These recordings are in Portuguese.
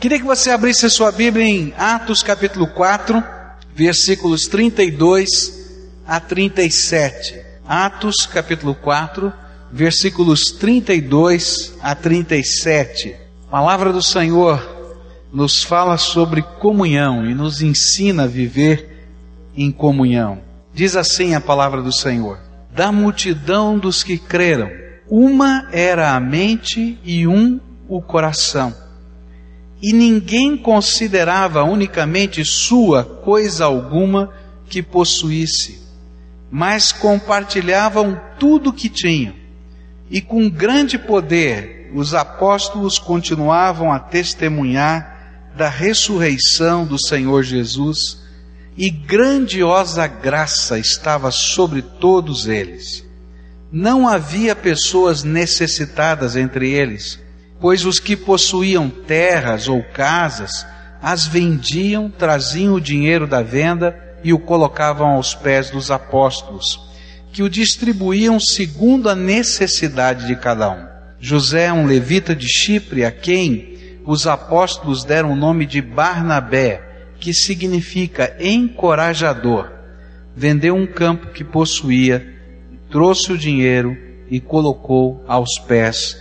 Queria que você abrisse a sua Bíblia em Atos capítulo 4, versículos 32 a 37. Atos capítulo 4, versículos 32 a 37. A palavra do Senhor nos fala sobre comunhão e nos ensina a viver em comunhão. Diz assim a palavra do Senhor: Da multidão dos que creram, uma era a mente e um o coração. E ninguém considerava unicamente sua coisa alguma que possuísse, mas compartilhavam tudo que tinham. E com grande poder os apóstolos continuavam a testemunhar da ressurreição do Senhor Jesus, e grandiosa graça estava sobre todos eles. Não havia pessoas necessitadas entre eles, pois os que possuíam terras ou casas as vendiam, traziam o dinheiro da venda e o colocavam aos pés dos apóstolos, que o distribuíam segundo a necessidade de cada um. José, um levita de Chipre, a quem os apóstolos deram o nome de Barnabé, que significa encorajador. Vendeu um campo que possuía, trouxe o dinheiro e colocou aos pés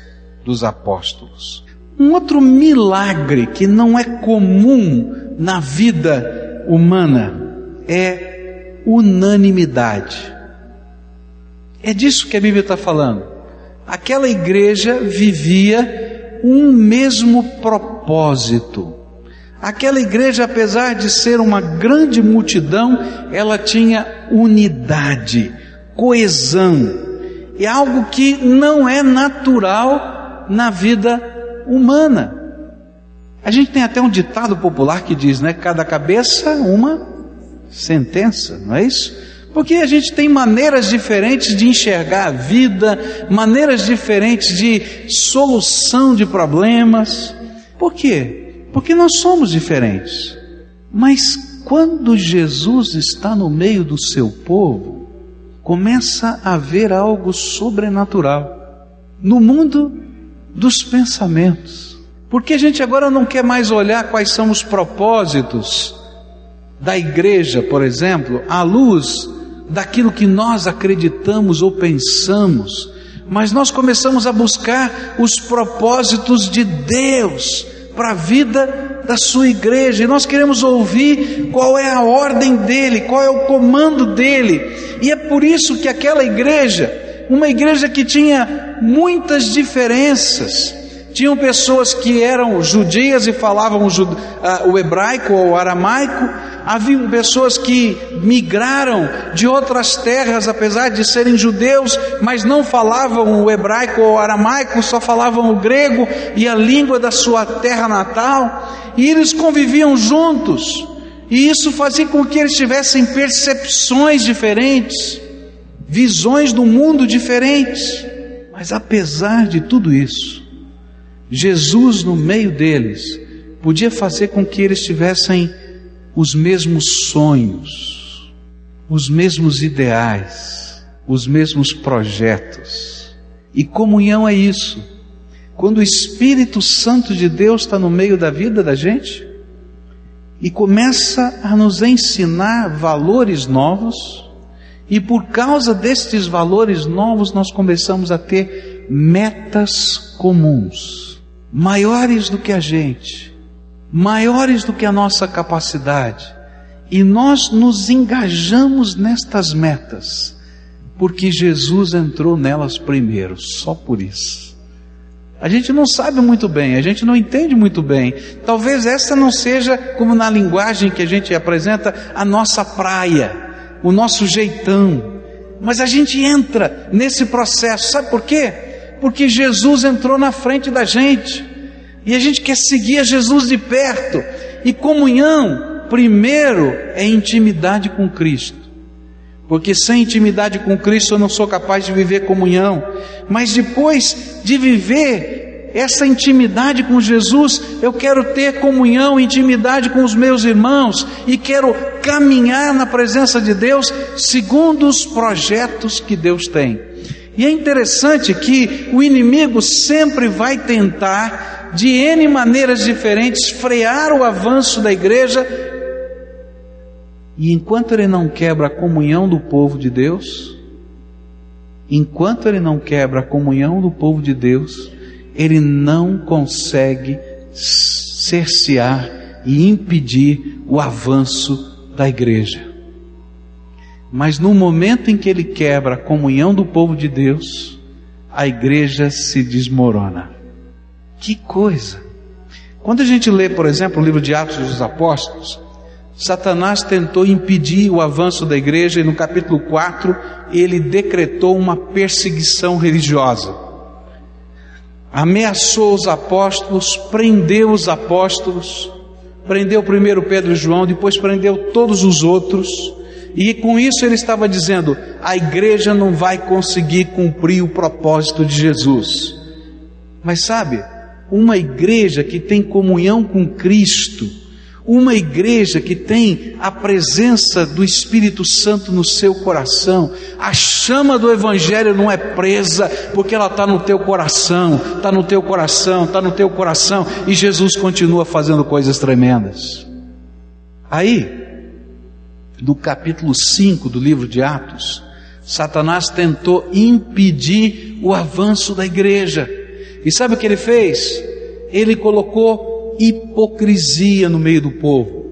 dos apóstolos. Um outro milagre que não é comum na vida humana é unanimidade. É disso que a Bíblia está falando. Aquela igreja vivia um mesmo propósito. Aquela igreja, apesar de ser uma grande multidão, ela tinha unidade, coesão. É algo que não é natural na vida humana. A gente tem até um ditado popular que diz, né? Cada cabeça, uma sentença, não é isso? Porque a gente tem maneiras diferentes de enxergar a vida, maneiras diferentes de solução de problemas. Por quê? Porque nós somos diferentes. Mas quando Jesus está no meio do seu povo, começa a haver algo sobrenatural no mundo dos pensamentos. Porque a gente agora não quer mais olhar quais são os propósitos da igreja, por exemplo, à luz daquilo que nós acreditamos ou pensamos, mas nós começamos a buscar os propósitos de Deus para a vida da sua igreja, e nós queremos ouvir qual é a ordem dele, qual é o comando dele, e é por isso que aquela igreja, uma igreja que tinha muitas diferenças, tinham pessoas que eram judias e falavam o hebraico ou o aramaico, Havia pessoas que migraram de outras terras, apesar de serem judeus, mas não falavam o hebraico ou o aramaico, só falavam o grego e a língua da sua terra natal, e eles conviviam juntos, e isso fazia com que eles tivessem percepções diferentes, visões do mundo diferentes. Mas apesar de tudo isso, Jesus no meio deles podia fazer com que eles tivessem os mesmos sonhos, os mesmos ideais, os mesmos projetos. E comunhão é isso. Quando o Espírito Santo de Deus está no meio da vida da gente e começa a nos ensinar valores novos, e por causa destes valores novos nós começamos a ter metas comuns, maiores do que a gente, maiores do que a nossa capacidade, e nós nos engajamos nestas metas, porque Jesus entrou nelas primeiro, só por isso. A gente não sabe muito bem, a gente não entende muito bem. Talvez essa não seja, como na linguagem que a gente apresenta, a nossa praia, o nosso jeitão. Mas a gente entra nesse processo, sabe por quê? Porque Jesus entrou na frente da gente. E a gente quer seguir a Jesus de perto. E comunhão, primeiro, é intimidade com Cristo. Porque sem intimidade com Cristo eu não sou capaz de viver comunhão. Mas depois de viver essa intimidade com Jesus, eu quero ter comunhão, intimidade com os meus irmãos e quero caminhar na presença de Deus segundo os projetos que Deus tem. E é interessante que o inimigo sempre vai tentar de N maneiras diferentes, frear o avanço da igreja. E enquanto ele não quebra a comunhão do povo de Deus, enquanto ele não quebra a comunhão do povo de Deus, ele não consegue cercear e impedir o avanço da igreja. Mas no momento em que ele quebra a comunhão do povo de Deus, a igreja se desmorona. Que coisa! Quando a gente lê, por exemplo, o livro de Atos dos Apóstolos, Satanás tentou impedir o avanço da igreja e no capítulo 4 ele decretou uma perseguição religiosa. Ameaçou os apóstolos, prendeu os apóstolos, prendeu primeiro Pedro e João, depois prendeu todos os outros e com isso ele estava dizendo: a igreja não vai conseguir cumprir o propósito de Jesus. Mas sabe, uma igreja que tem comunhão com Cristo, uma igreja que tem a presença do Espírito Santo no seu coração, a chama do Evangelho não é presa, porque ela está no teu coração, está no teu coração, está no teu coração, e Jesus continua fazendo coisas tremendas. Aí, no capítulo 5 do livro de Atos, Satanás tentou impedir o avanço da igreja. E sabe o que ele fez? Ele colocou hipocrisia no meio do povo.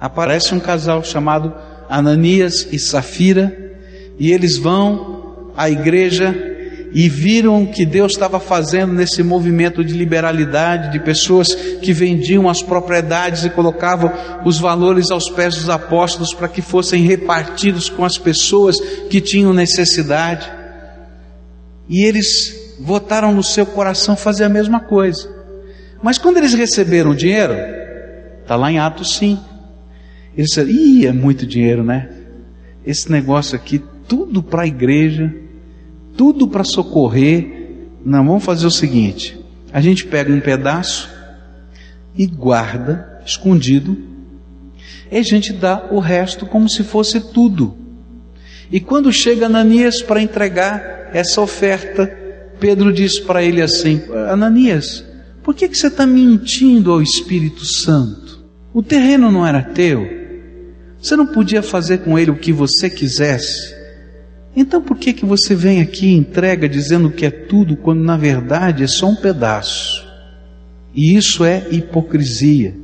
Aparece um casal chamado Ananias e Safira, e eles vão à igreja e viram o que Deus estava fazendo nesse movimento de liberalidade, de pessoas que vendiam as propriedades e colocavam os valores aos pés dos apóstolos para que fossem repartidos com as pessoas que tinham necessidade. E eles votaram no seu coração fazer a mesma coisa. Mas quando eles receberam o dinheiro, está lá em Atos 5, eles disseram: Ih, é muito dinheiro, né? Esse negócio aqui, tudo para a igreja tudo para socorrer. Não, vamos fazer o seguinte: a gente pega um pedaço e guarda, escondido, e a gente dá o resto como se fosse tudo. E quando chega Ananias para entregar essa oferta, Pedro diz para ele assim: Ananias, por que, que você está mentindo ao Espírito Santo? O terreno não era teu? Você não podia fazer com ele o que você quisesse? Então por que que você vem aqui e entrega dizendo que é tudo quando na verdade é só um pedaço? E isso é hipocrisia.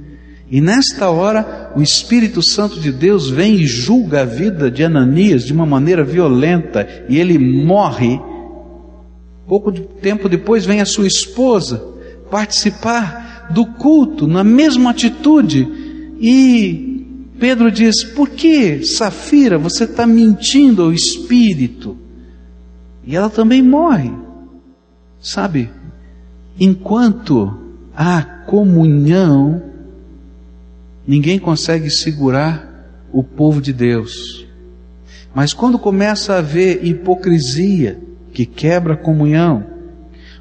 E nesta hora o Espírito Santo de Deus vem e julga a vida de Ananias de uma maneira violenta e ele morre. Pouco tempo depois vem a sua esposa participar do culto na mesma atitude e Pedro diz: Por que, Safira, você está mentindo ao espírito? E ela também morre. Sabe, enquanto há comunhão, ninguém consegue segurar o povo de Deus. Mas quando começa a haver hipocrisia, que quebra a comunhão,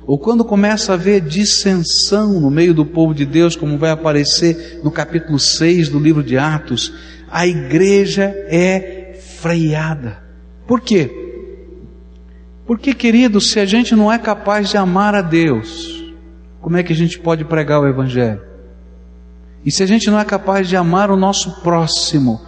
ou quando começa a haver dissensão no meio do povo de Deus, como vai aparecer no capítulo 6 do livro de Atos, a igreja é freada. Por quê? Porque, querido, se a gente não é capaz de amar a Deus, como é que a gente pode pregar o Evangelho? E se a gente não é capaz de amar o nosso próximo,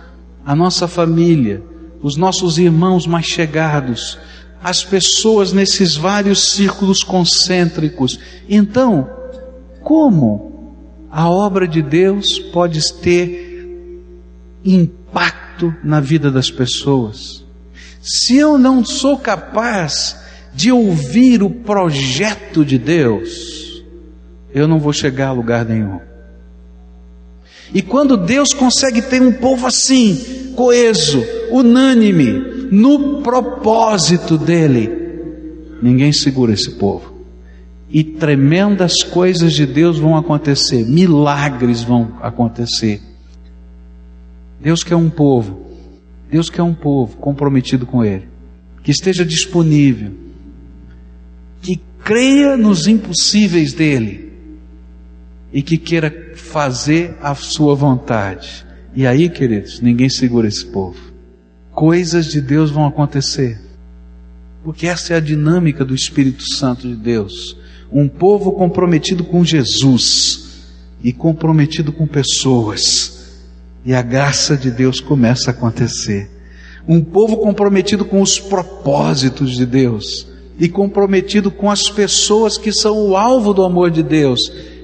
a nossa família, os nossos irmãos mais chegados, as pessoas nesses vários círculos concêntricos. Então, como a obra de Deus pode ter impacto na vida das pessoas? Se eu não sou capaz de ouvir o projeto de Deus, eu não vou chegar a lugar nenhum. E quando Deus consegue ter um povo assim, coeso, unânime, no propósito dele, ninguém segura esse povo. E tremendas coisas de Deus vão acontecer, milagres vão acontecer. Deus quer um povo, Deus quer um povo comprometido com Ele, que esteja disponível, que creia nos impossíveis dEle e que queira fazer a sua vontade. E aí, queridos, ninguém segura esse povo coisas de Deus vão acontecer. Porque essa é a dinâmica do Espírito Santo de Deus. Um povo comprometido com Jesus e comprometido com pessoas. E a graça de Deus começa a acontecer. Um povo comprometido com os propósitos de Deus e comprometido com as pessoas que são o alvo do amor de Deus,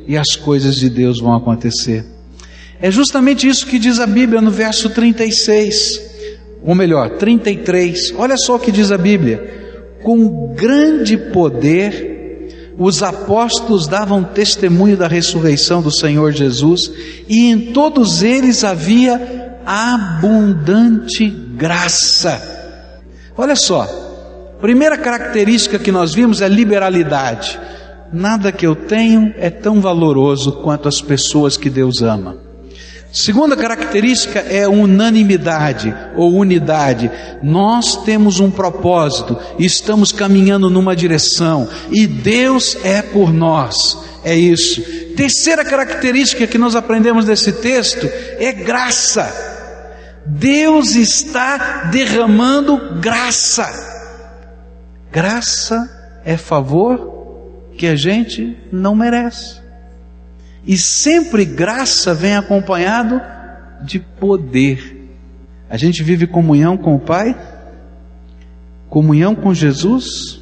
e as coisas de Deus vão acontecer. É justamente isso que diz a Bíblia no verso 36, ou melhor, 33. Olha só o que diz a Bíblia: com grande poder os apóstolos davam testemunho da ressurreição do Senhor Jesus, e em todos eles havia abundante graça. Olha só, primeira característica que nós vimos é liberalidade. Nada que eu tenho é tão valoroso quanto as pessoas que Deus ama. Segunda característica é unanimidade ou unidade. Nós temos um propósito, estamos caminhando numa direção e Deus é por nós. É isso. Terceira característica que nós aprendemos desse texto é graça. Deus está derramando graça. Graça é favor que a gente não merece. E sempre graça vem acompanhado de poder. A gente vive comunhão com o Pai, comunhão com Jesus,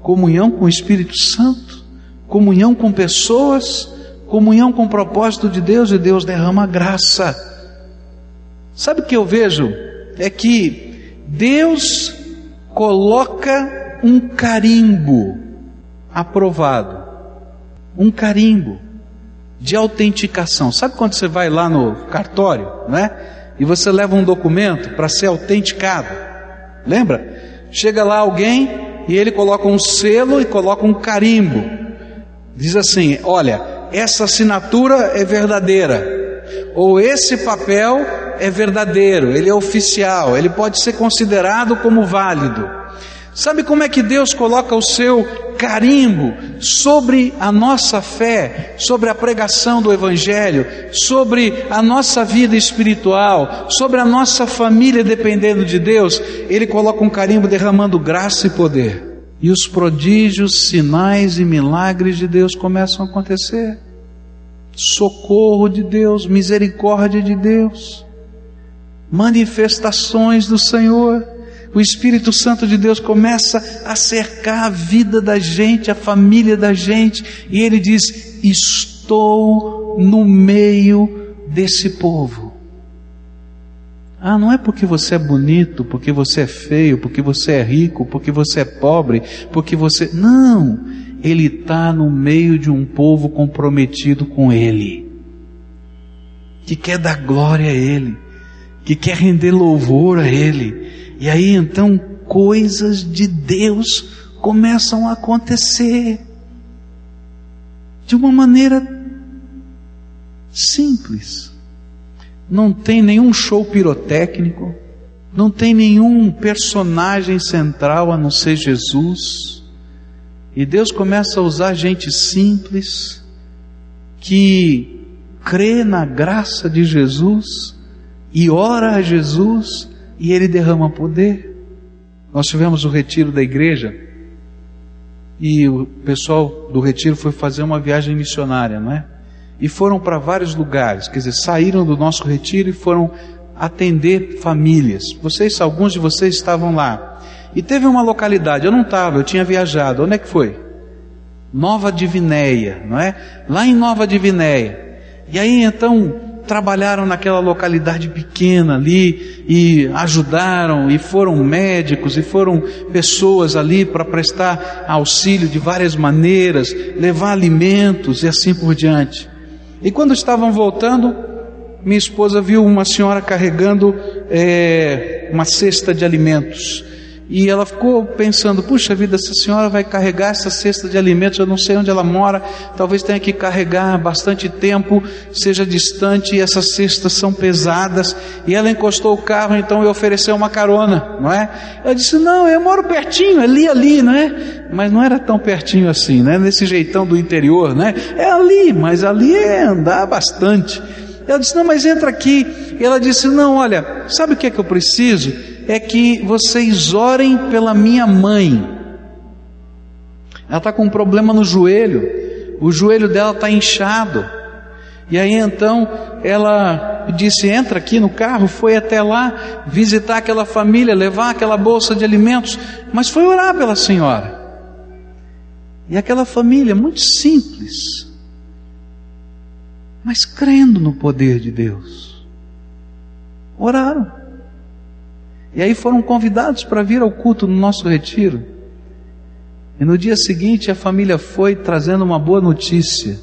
comunhão com o Espírito Santo, comunhão com pessoas, comunhão com o propósito de Deus e Deus derrama graça. Sabe o que eu vejo? É que Deus coloca um carimbo aprovado, um carimbo de autenticação. Sabe quando você vai lá no cartório, né? E você leva um documento para ser autenticado. Lembra? Chega lá alguém e ele coloca um selo e coloca um carimbo. Diz assim: "Olha, essa assinatura é verdadeira." Ou esse papel é verdadeiro, ele é oficial, ele pode ser considerado como válido. Sabe como é que Deus coloca o seu carimbo sobre a nossa fé, sobre a pregação do Evangelho, sobre a nossa vida espiritual, sobre a nossa família dependendo de Deus? Ele coloca um carimbo derramando graça e poder. E os prodígios, sinais e milagres de Deus começam a acontecer. Socorro de Deus, misericórdia de Deus, manifestações do Senhor o Espírito Santo de Deus começa a cercar a vida da gente, a família da gente, e ele diz: Estou no meio desse povo. Ah, não é porque você é bonito, porque você é feio, porque você é rico, porque você é pobre, porque você. Não! Ele está no meio de um povo comprometido com Ele, que quer dar glória a Ele, que quer render louvor a Ele e aí então coisas de Deus começam a acontecer de uma maneira simples. Não tem nenhum show pirotécnico, não tem nenhum personagem central a não ser Jesus. E Deus começa a usar gente simples que crê na graça de Jesus e ora a Jesus e ele derrama poder. Nós tivemos o retiro da igreja e o pessoal do retiro foi fazer uma viagem missionária, não é? E foram para vários lugares, quer dizer, saíram do nosso retiro e foram atender famílias. Vocês, alguns de vocês estavam lá. E teve uma localidade, eu não estava, eu tinha viajado. Onde é que foi? Nova Divinéia, não é? Lá em Nova Divinéia. E aí então trabalharam naquela localidade pequena ali e ajudaram e foram médicos e foram pessoas ali para prestar auxílio de várias maneiras, levar alimentos e assim por diante. E quando estavam voltando, minha esposa viu uma senhora carregando é, uma cesta de alimentos. E ela ficou pensando: puxa vida, essa senhora vai carregar essa cesta de alimentos, eu não sei onde ela mora, talvez tenha que carregar bastante tempo, seja distante, e essas cestas são pesadas. E ela encostou o carro, então eu ofereceu uma carona, não é? Eu disse: não, eu moro pertinho, ali, ali, não é? Mas não era tão pertinho assim, né? Nesse jeitão do interior, né? É ali, mas ali é andar bastante. Ela disse: não, mas entra aqui. E ela disse: não, olha, sabe o que é que eu preciso? É que vocês orem pela minha mãe. Ela está com um problema no joelho, o joelho dela está inchado. E aí então ela disse: entra aqui no carro, foi até lá visitar aquela família, levar aquela bolsa de alimentos, mas foi orar pela senhora. E aquela família, muito simples, mas crendo no poder de Deus, oraram. E aí foram convidados para vir ao culto no nosso retiro. E no dia seguinte a família foi trazendo uma boa notícia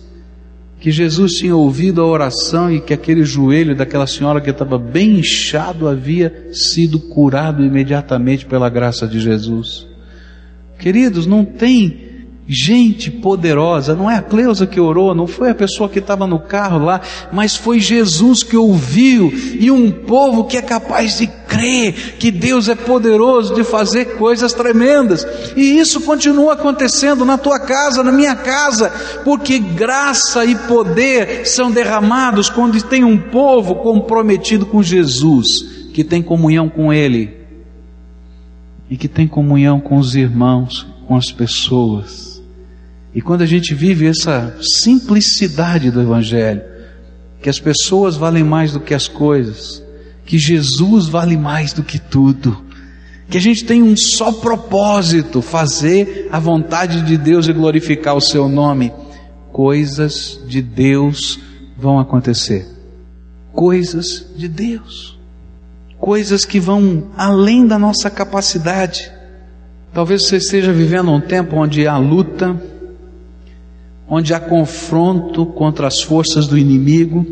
que Jesus tinha ouvido a oração e que aquele joelho daquela senhora que estava bem inchado havia sido curado imediatamente pela graça de Jesus. Queridos, não tem gente poderosa, não é a Cleusa que orou, não foi a pessoa que estava no carro lá, mas foi Jesus que ouviu e um povo que é capaz de crer que Deus é poderoso de fazer coisas tremendas. E isso continua acontecendo na tua casa, na minha casa, porque graça e poder são derramados quando tem um povo comprometido com Jesus, que tem comunhão com Ele e que tem comunhão com os irmãos, com as pessoas. E quando a gente vive essa simplicidade do Evangelho, que as pessoas valem mais do que as coisas, que Jesus vale mais do que tudo, que a gente tem um só propósito, fazer a vontade de Deus e glorificar o seu nome, coisas de Deus vão acontecer. Coisas de Deus. Coisas que vão além da nossa capacidade. Talvez você esteja vivendo um tempo onde há luta, onde há confronto contra as forças do inimigo,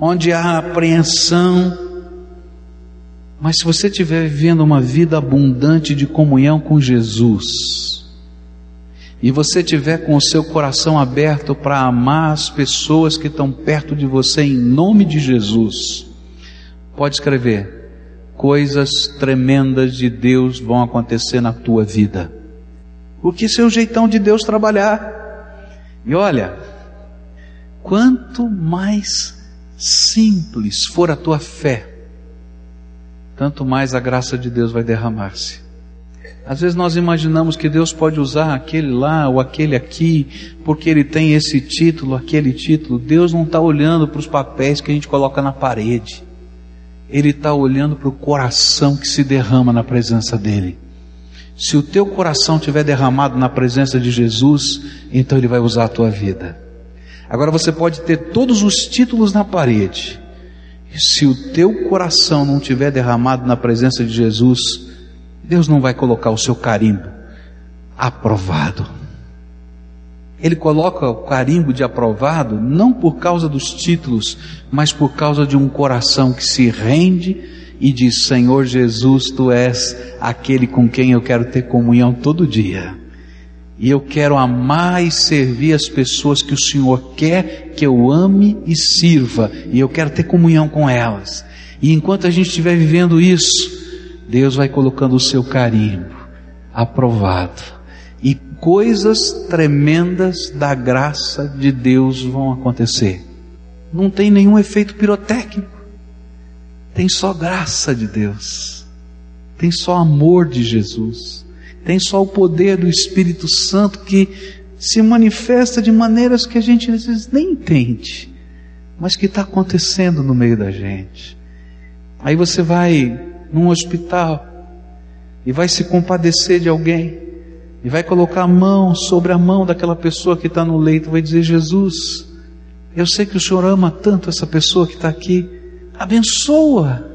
onde há apreensão. Mas se você estiver vivendo uma vida abundante de comunhão com Jesus, e você tiver com o seu coração aberto para amar as pessoas que estão perto de você em nome de Jesus, pode escrever: coisas tremendas de Deus vão acontecer na tua vida. Porque esse é o jeitão de Deus trabalhar. E olha, quanto mais simples for a tua fé, tanto mais a graça de Deus vai derramar-se. Às vezes nós imaginamos que Deus pode usar aquele lá ou aquele aqui, porque ele tem esse título, aquele título. Deus não está olhando para os papéis que a gente coloca na parede. Ele está olhando para o coração que se derrama na presença dele. Se o teu coração tiver derramado na presença de Jesus, então Ele vai usar a tua vida. Agora você pode ter todos os títulos na parede, se o teu coração não tiver derramado na presença de Jesus, Deus não vai colocar o seu carimbo aprovado. Ele coloca o carimbo de aprovado não por causa dos títulos, mas por causa de um coração que se rende e diz: Senhor Jesus, tu és aquele com quem eu quero ter comunhão todo dia. E eu quero amar e servir as pessoas que o Senhor quer que eu ame e sirva, e eu quero ter comunhão com elas. E enquanto a gente estiver vivendo isso, Deus vai colocando o seu carimbo, aprovado. E coisas tremendas da graça de Deus vão acontecer. Não tem nenhum efeito pirotécnico tem só graça de Deus, tem só amor de Jesus, tem só o poder do Espírito Santo que se manifesta de maneiras que a gente às vezes nem entende, mas que está acontecendo no meio da gente. Aí você vai num hospital e vai se compadecer de alguém e vai colocar a mão sobre a mão daquela pessoa que está no leito, vai dizer: Jesus, eu sei que o Senhor ama tanto essa pessoa que está aqui abençoa.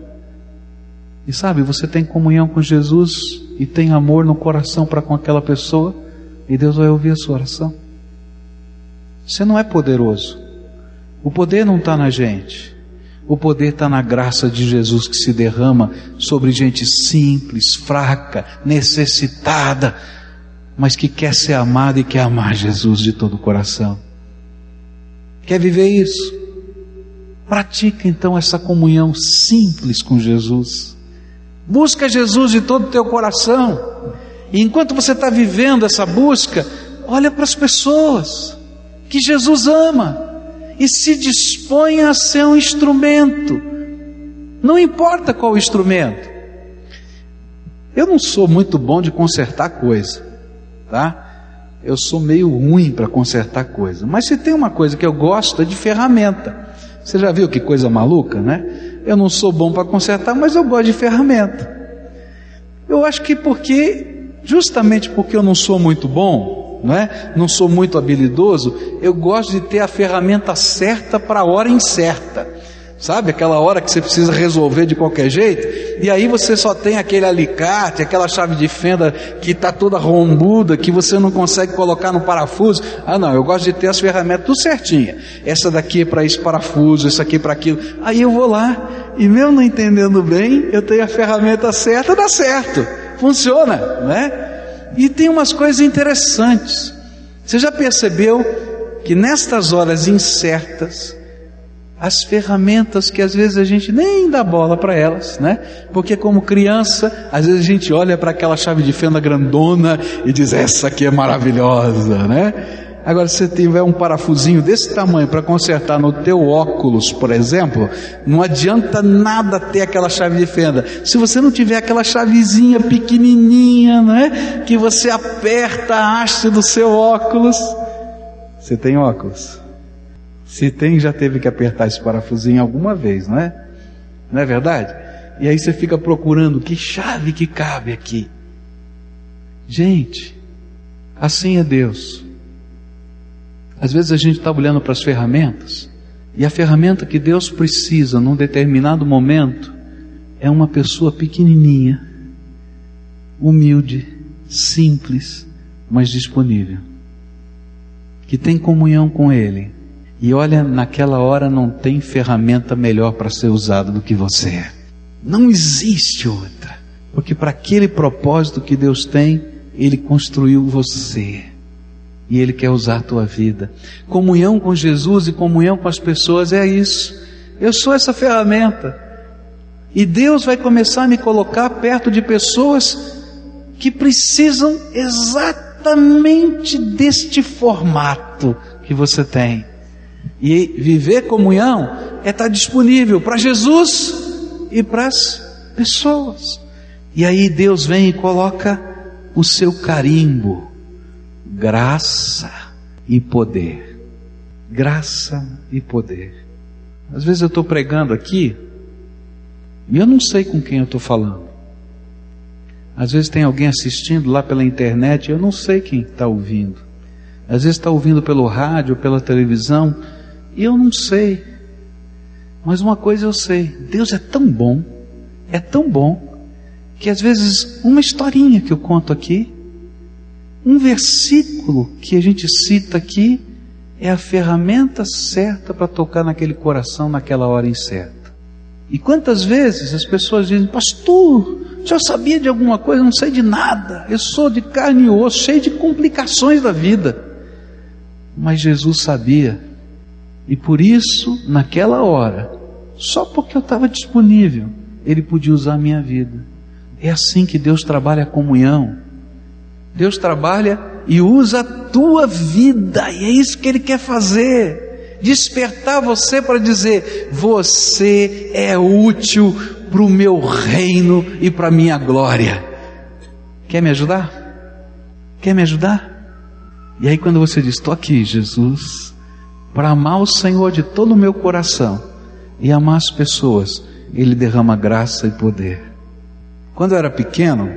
E sabe, você tem comunhão com Jesus e tem amor no coração para com aquela pessoa, e Deus vai ouvir a sua oração. Você não é poderoso. O poder não está na gente. O poder está na graça de Jesus que se derrama sobre gente simples, fraca, necessitada, mas que quer ser amada e quer amar Jesus de todo o coração. Quer viver isso? Pratica então essa comunhão simples com Jesus. Busca Jesus de todo o teu coração. E enquanto você está vivendo essa busca, olha para as pessoas que Jesus ama e se dispõe a ser um instrumento. Não importa qual instrumento. Eu não sou muito bom de consertar coisa, tá? eu sou meio ruim para consertar coisa. Mas se tem uma coisa que eu gosto é de ferramenta. Você já viu que coisa maluca, né? Eu não sou bom para consertar, mas eu gosto de ferramenta. Eu acho que porque, justamente porque eu não sou muito bom, não é? Não sou muito habilidoso, eu gosto de ter a ferramenta certa para a hora incerta. Sabe aquela hora que você precisa resolver de qualquer jeito? E aí você só tem aquele alicate, aquela chave de fenda que está toda rombuda, que você não consegue colocar no parafuso. Ah, não, eu gosto de ter as ferramentas tudo certinha. Essa daqui é para esse parafuso, essa aqui é para aquilo. Aí eu vou lá e mesmo não entendendo bem, eu tenho a ferramenta certa, dá certo. Funciona, né? E tem umas coisas interessantes. Você já percebeu que nestas horas incertas, as ferramentas que às vezes a gente nem dá bola para elas, né? Porque como criança, às vezes a gente olha para aquela chave de fenda grandona e diz essa aqui é maravilhosa, né? Agora, se você tiver um parafusinho desse tamanho para consertar no teu óculos, por exemplo, não adianta nada ter aquela chave de fenda. Se você não tiver aquela chavezinha pequenininha, né, que você aperta a haste do seu óculos, você tem óculos? Se tem, já teve que apertar esse parafusinho alguma vez, não é? Não é verdade? E aí você fica procurando que chave que cabe aqui. Gente, assim é Deus. Às vezes a gente está olhando para as ferramentas, e a ferramenta que Deus precisa num determinado momento é uma pessoa pequenininha, humilde, simples, mas disponível, que tem comunhão com Ele e olha, naquela hora não tem ferramenta melhor para ser usada do que você é. Não existe outra. Porque para aquele propósito que Deus tem, Ele construiu você. E Ele quer usar a tua vida. Comunhão com Jesus e comunhão com as pessoas é isso. Eu sou essa ferramenta. E Deus vai começar a me colocar perto de pessoas que precisam exatamente deste formato que você tem. E viver comunhão é estar disponível para Jesus e para as pessoas. E aí Deus vem e coloca o seu carimbo, graça e poder. Graça e poder. Às vezes eu estou pregando aqui e eu não sei com quem eu estou falando. Às vezes tem alguém assistindo lá pela internet e eu não sei quem está ouvindo. Às vezes está ouvindo pelo rádio, pela televisão e eu não sei. Mas uma coisa eu sei: Deus é tão bom, é tão bom, que às vezes uma historinha que eu conto aqui, um versículo que a gente cita aqui, é a ferramenta certa para tocar naquele coração naquela hora incerta. E quantas vezes as pessoas dizem, pastor, já sabia de alguma coisa? Não sei de nada. Eu sou de carne e osso, cheio de complicações da vida. Mas Jesus sabia e por isso, naquela hora, só porque eu estava disponível, Ele podia usar a minha vida. É assim que Deus trabalha a comunhão. Deus trabalha e usa a tua vida, e é isso que Ele quer fazer. Despertar você para dizer: Você é útil para o meu reino e para a minha glória. Quer me ajudar? Quer me ajudar? E aí, quando você diz: Estou aqui, Jesus, para amar o Senhor de todo o meu coração e amar as pessoas, Ele derrama graça e poder. Quando eu era pequeno,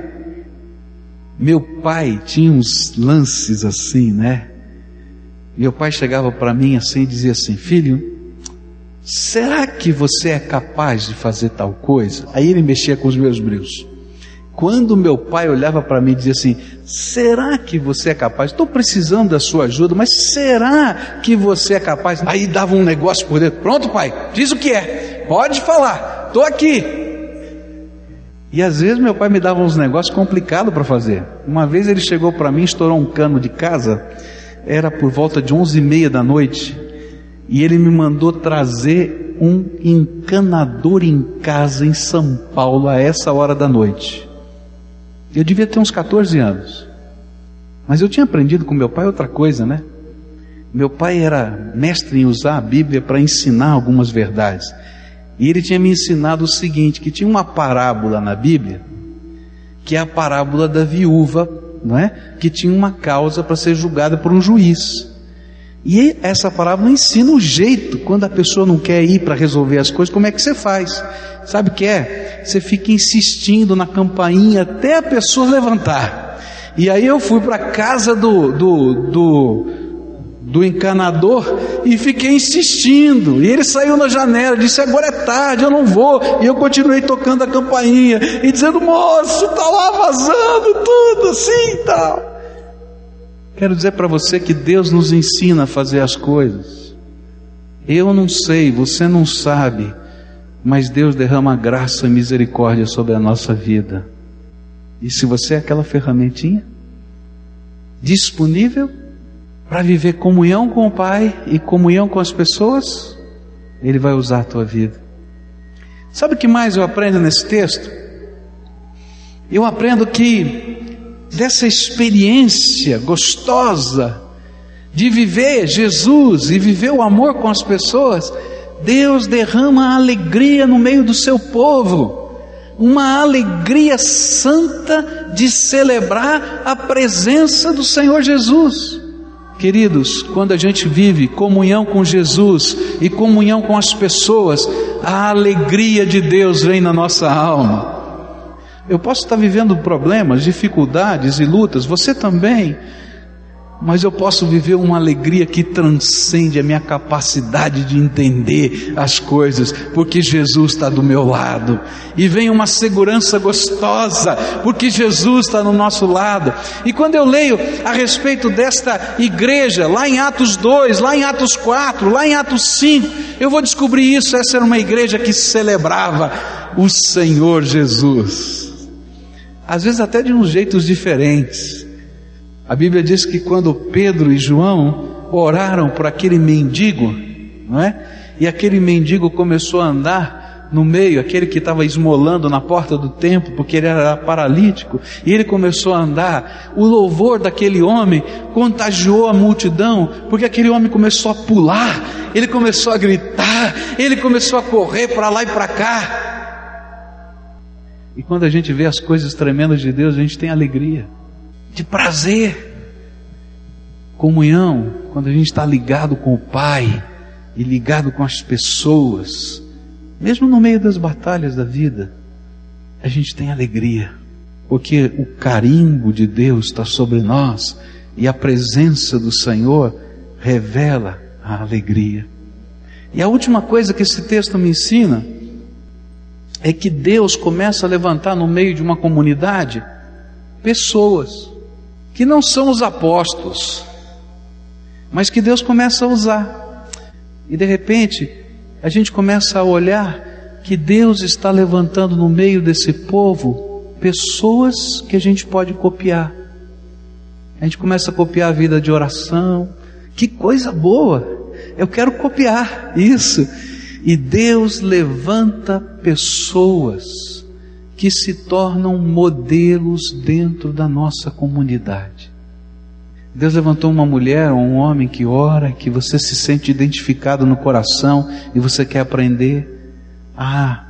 meu pai tinha uns lances assim, né? Meu pai chegava para mim assim e dizia assim: Filho, será que você é capaz de fazer tal coisa? Aí ele mexia com os meus brilhos. Quando meu pai olhava para mim e dizia assim: Será que você é capaz? Estou precisando da sua ajuda, mas será que você é capaz? Aí dava um negócio por dentro: Pronto, pai, diz o que é, pode falar, estou aqui. E às vezes meu pai me dava uns negócios complicados para fazer. Uma vez ele chegou para mim, estourou um cano de casa, era por volta de onze e meia da noite, e ele me mandou trazer um encanador em casa em São Paulo a essa hora da noite. Eu devia ter uns 14 anos. Mas eu tinha aprendido com meu pai outra coisa, né? Meu pai era mestre em usar a Bíblia para ensinar algumas verdades. E ele tinha me ensinado o seguinte: que tinha uma parábola na Bíblia, que é a parábola da viúva não é? Que tinha uma causa para ser julgada por um juiz. E essa parábola ensina o jeito, quando a pessoa não quer ir para resolver as coisas, como é que você faz? Sabe o que é? Você fica insistindo na campainha até a pessoa levantar. E aí eu fui para casa do, do, do, do encanador e fiquei insistindo. E ele saiu na janela, disse: Agora é tarde, eu não vou. E eu continuei tocando a campainha e dizendo: Moço, está lá vazando tudo assim e tal. Quero dizer para você que Deus nos ensina a fazer as coisas. Eu não sei, você não sabe, mas Deus derrama graça e misericórdia sobre a nossa vida. E se você é aquela ferramentinha disponível para viver comunhão com o Pai e comunhão com as pessoas, Ele vai usar a tua vida. Sabe o que mais eu aprendo nesse texto? Eu aprendo que dessa experiência gostosa de viver Jesus e viver o amor com as pessoas, Deus derrama alegria no meio do seu povo, uma alegria santa de celebrar a presença do Senhor Jesus. Queridos, quando a gente vive comunhão com Jesus e comunhão com as pessoas, a alegria de Deus vem na nossa alma. Eu posso estar vivendo problemas, dificuldades e lutas, você também, mas eu posso viver uma alegria que transcende a minha capacidade de entender as coisas, porque Jesus está do meu lado, e vem uma segurança gostosa, porque Jesus está no nosso lado. E quando eu leio a respeito desta igreja, lá em Atos 2, lá em Atos 4, lá em Atos 5, eu vou descobrir isso. Essa era uma igreja que celebrava o Senhor Jesus às vezes até de uns jeitos diferentes. A Bíblia diz que quando Pedro e João oraram por aquele mendigo, não é? E aquele mendigo começou a andar no meio, aquele que estava esmolando na porta do templo, porque ele era paralítico, e ele começou a andar. O louvor daquele homem contagiou a multidão, porque aquele homem começou a pular, ele começou a gritar, ele começou a correr para lá e para cá. E quando a gente vê as coisas tremendas de Deus, a gente tem alegria, de prazer, comunhão, quando a gente está ligado com o Pai e ligado com as pessoas, mesmo no meio das batalhas da vida, a gente tem alegria, porque o carimbo de Deus está sobre nós e a presença do Senhor revela a alegria. E a última coisa que esse texto me ensina é que Deus começa a levantar no meio de uma comunidade pessoas que não são os apóstolos, mas que Deus começa a usar. E de repente, a gente começa a olhar que Deus está levantando no meio desse povo pessoas que a gente pode copiar. A gente começa a copiar a vida de oração. Que coisa boa! Eu quero copiar isso. E Deus levanta pessoas que se tornam modelos dentro da nossa comunidade. Deus levantou uma mulher ou um homem que ora, que você se sente identificado no coração e você quer aprender a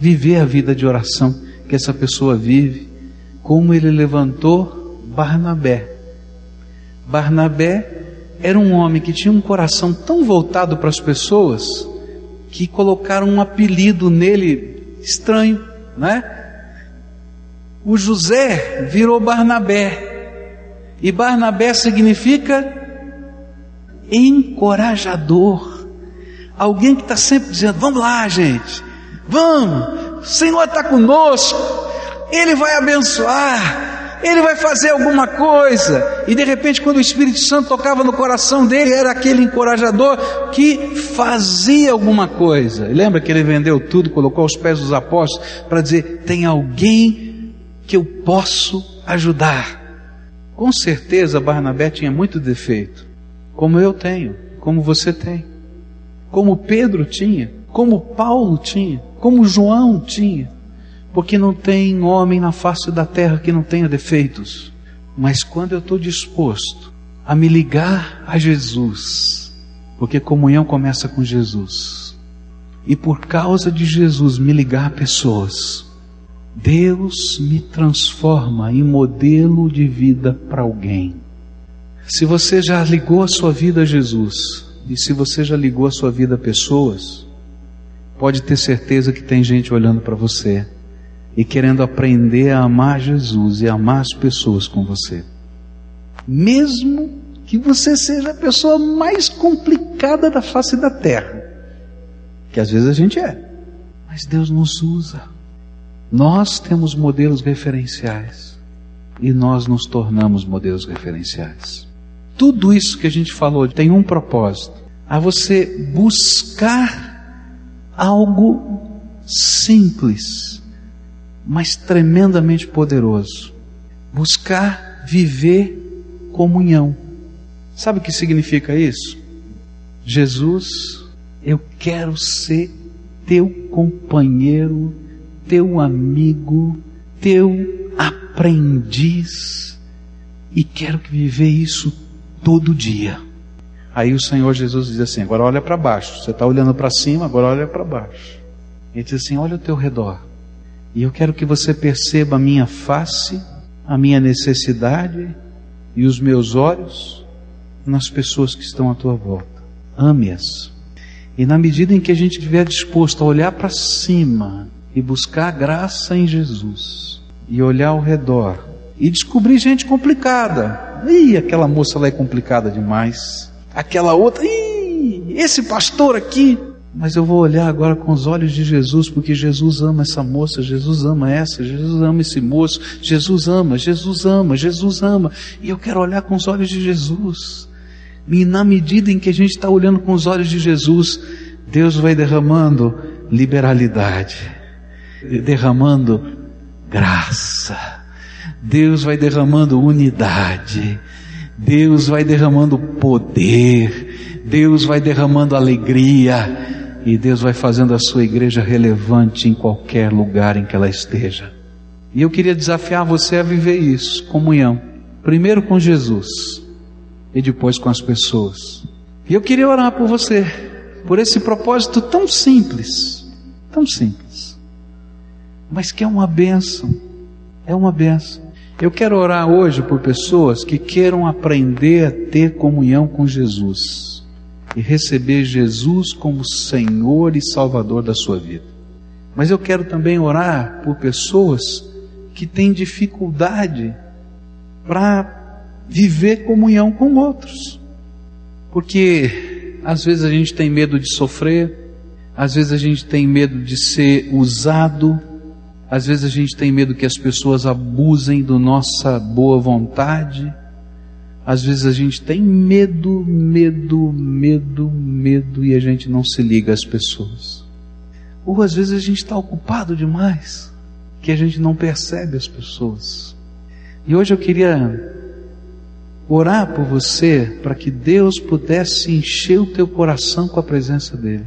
viver a vida de oração que essa pessoa vive, como ele levantou Barnabé. Barnabé era um homem que tinha um coração tão voltado para as pessoas que colocaram um apelido nele estranho, né? O José virou Barnabé. E Barnabé significa encorajador. Alguém que está sempre dizendo: Vamos lá, gente, vamos, o Senhor está conosco, Ele vai abençoar, ele vai fazer alguma coisa. E de repente, quando o Espírito Santo tocava no coração dele, era aquele encorajador que fazia alguma coisa. Lembra que ele vendeu tudo, colocou aos pés dos apóstolos para dizer: tem alguém que eu posso ajudar. Com certeza Barnabé tinha muito defeito, como eu tenho, como você tem, como Pedro tinha, como Paulo tinha, como João tinha porque não tem homem na face da terra que não tenha defeitos. Mas quando eu estou disposto a me ligar a Jesus, porque comunhão começa com Jesus, e por causa de Jesus me ligar a pessoas, Deus me transforma em modelo de vida para alguém. Se você já ligou a sua vida a Jesus, e se você já ligou a sua vida a pessoas, pode ter certeza que tem gente olhando para você e querendo aprender a amar Jesus e amar as pessoas com você. Mesmo que você seja a pessoa mais complicada da face da terra, que às vezes a gente é, mas Deus nos usa. Nós temos modelos referenciais e nós nos tornamos modelos referenciais. Tudo isso que a gente falou tem um propósito: a você buscar algo simples, mas tremendamente poderoso. Buscar viver comunhão. Sabe o que significa isso? Jesus, eu quero ser teu companheiro, teu amigo, teu aprendiz e quero viver isso todo dia. Aí o Senhor Jesus diz assim: agora olha para baixo. Você está olhando para cima, agora olha para baixo. Ele diz assim: olha ao teu redor. E eu quero que você perceba a minha face, a minha necessidade e os meus olhos nas pessoas que estão à tua volta. Ame-as. E na medida em que a gente estiver disposto a olhar para cima e buscar graça em Jesus, e olhar ao redor e descobrir gente complicada. Ih, aquela moça lá é complicada demais. Aquela outra, ih, esse pastor aqui. Mas eu vou olhar agora com os olhos de Jesus, porque Jesus ama essa moça, Jesus ama essa, Jesus ama esse moço, Jesus ama, Jesus ama, Jesus ama. E eu quero olhar com os olhos de Jesus. E na medida em que a gente está olhando com os olhos de Jesus, Deus vai derramando liberalidade, derramando graça. Deus vai derramando unidade. Deus vai derramando poder. Deus vai derramando alegria. E Deus vai fazendo a sua igreja relevante em qualquer lugar em que ela esteja. E eu queria desafiar você a viver isso, comunhão. Primeiro com Jesus e depois com as pessoas. E eu queria orar por você, por esse propósito tão simples, tão simples, mas que é uma benção, é uma benção. Eu quero orar hoje por pessoas que queiram aprender a ter comunhão com Jesus e receber Jesus como Senhor e Salvador da sua vida. Mas eu quero também orar por pessoas que têm dificuldade para viver comunhão com outros. Porque às vezes a gente tem medo de sofrer, às vezes a gente tem medo de ser usado, às vezes a gente tem medo que as pessoas abusem da nossa boa vontade. Às vezes a gente tem medo, medo, medo, medo e a gente não se liga às pessoas. Ou às vezes a gente está ocupado demais que a gente não percebe as pessoas. E hoje eu queria orar por você para que Deus pudesse encher o teu coração com a presença dEle,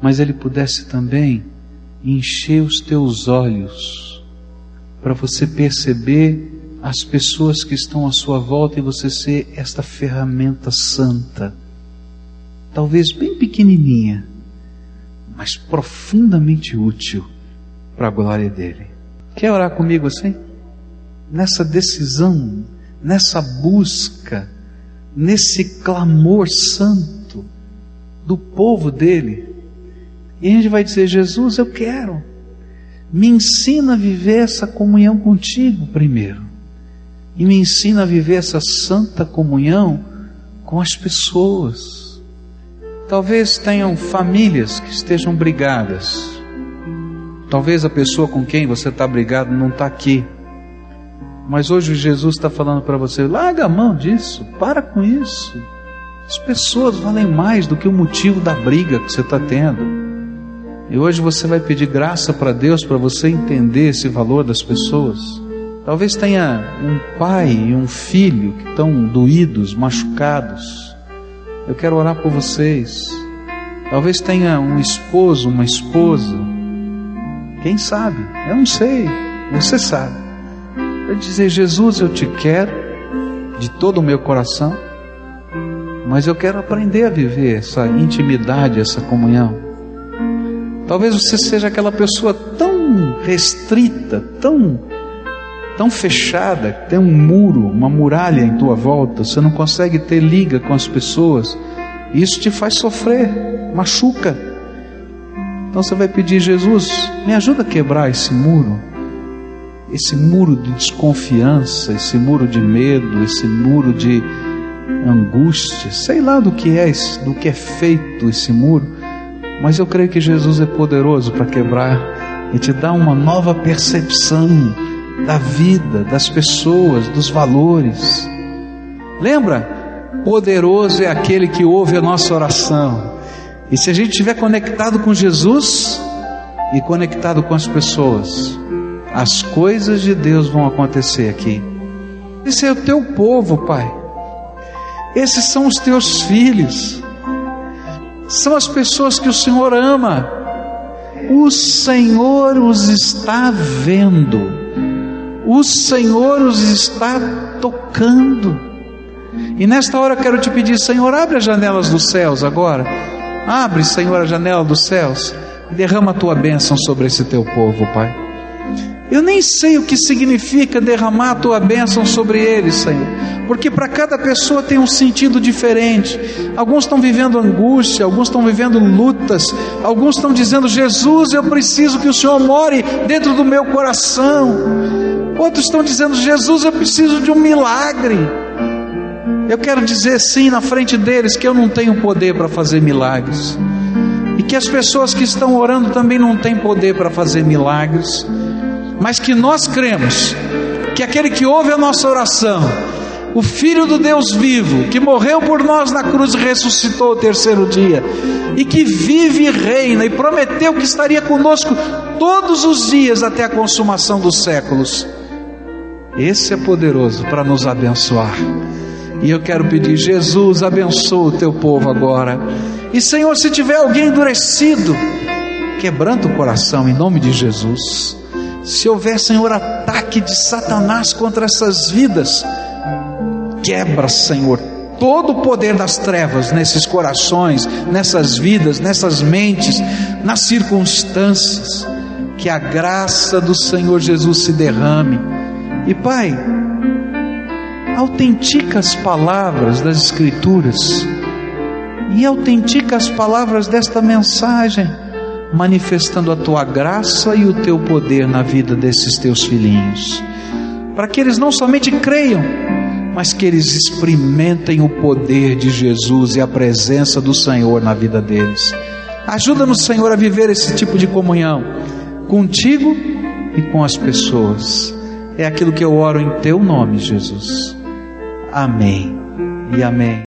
mas Ele pudesse também encher os teus olhos para você perceber as pessoas que estão à sua volta e você ser esta ferramenta santa, talvez bem pequenininha, mas profundamente útil para a glória dele. Quer orar comigo assim? Nessa decisão nessa busca, nesse clamor santo do povo dele. E a gente vai dizer: Jesus, eu quero. Me ensina a viver essa comunhão contigo primeiro. E me ensina a viver essa santa comunhão com as pessoas. Talvez tenham famílias que estejam brigadas. Talvez a pessoa com quem você está brigado não está aqui. Mas hoje Jesus está falando para você: larga a mão disso, para com isso. As pessoas valem mais do que o motivo da briga que você está tendo. E hoje você vai pedir graça para Deus para você entender esse valor das pessoas. Talvez tenha um pai e um filho que estão doídos, machucados. Eu quero orar por vocês. Talvez tenha um esposo, uma esposa. Quem sabe? Eu não sei. Você sabe para dizer: Jesus, eu te quero de todo o meu coração, mas eu quero aprender a viver essa intimidade, essa comunhão. Talvez você seja aquela pessoa tão restrita, tão tão fechada, tem um muro, uma muralha em tua volta, você não consegue ter liga com as pessoas. Isso te faz sofrer, machuca. Então você vai pedir, Jesus, me ajuda a quebrar esse muro, esse muro de desconfiança, esse muro de medo, esse muro de angústia, sei lá do que é, do que é feito esse muro, mas eu creio que Jesus é poderoso para quebrar e te dar uma nova percepção da vida, das pessoas, dos valores. Lembra? Poderoso é aquele que ouve a nossa oração. E se a gente estiver conectado com Jesus e conectado com as pessoas, as coisas de Deus vão acontecer aqui. Esse é o teu povo, Pai. Esses são os teus filhos. São as pessoas que o Senhor ama. O Senhor os está vendo. O Senhor os está tocando. E nesta hora eu quero te pedir, Senhor, abre as janelas dos céus agora. Abre, Senhor, a janela dos céus e derrama a tua bênção sobre esse teu povo, Pai. Eu nem sei o que significa derramar a tua bênção sobre eles, Senhor, porque para cada pessoa tem um sentido diferente. Alguns estão vivendo angústia, alguns estão vivendo lutas, alguns estão dizendo: Jesus, eu preciso que o Senhor more dentro do meu coração. Outros estão dizendo: Jesus, eu preciso de um milagre. Eu quero dizer sim na frente deles que eu não tenho poder para fazer milagres. E que as pessoas que estão orando também não têm poder para fazer milagres mas que nós cremos que aquele que ouve a nossa oração, o Filho do Deus vivo, que morreu por nós na cruz e ressuscitou o terceiro dia, e que vive e reina, e prometeu que estaria conosco todos os dias até a consumação dos séculos. Esse é poderoso para nos abençoar. E eu quero pedir, Jesus, abençoa o teu povo agora. E Senhor, se tiver alguém endurecido, quebranta o coração em nome de Jesus. Se houver, Senhor, ataque de Satanás contra essas vidas, quebra, Senhor, todo o poder das trevas nesses corações, nessas vidas, nessas mentes, nas circunstâncias. Que a graça do Senhor Jesus se derrame. E Pai, autentica as palavras das Escrituras e autentica as palavras desta mensagem manifestando a tua graça e o teu poder na vida desses teus filhinhos, para que eles não somente creiam, mas que eles experimentem o poder de Jesus e a presença do Senhor na vida deles. Ajuda-nos, Senhor, a viver esse tipo de comunhão contigo e com as pessoas. É aquilo que eu oro em teu nome, Jesus. Amém e amém.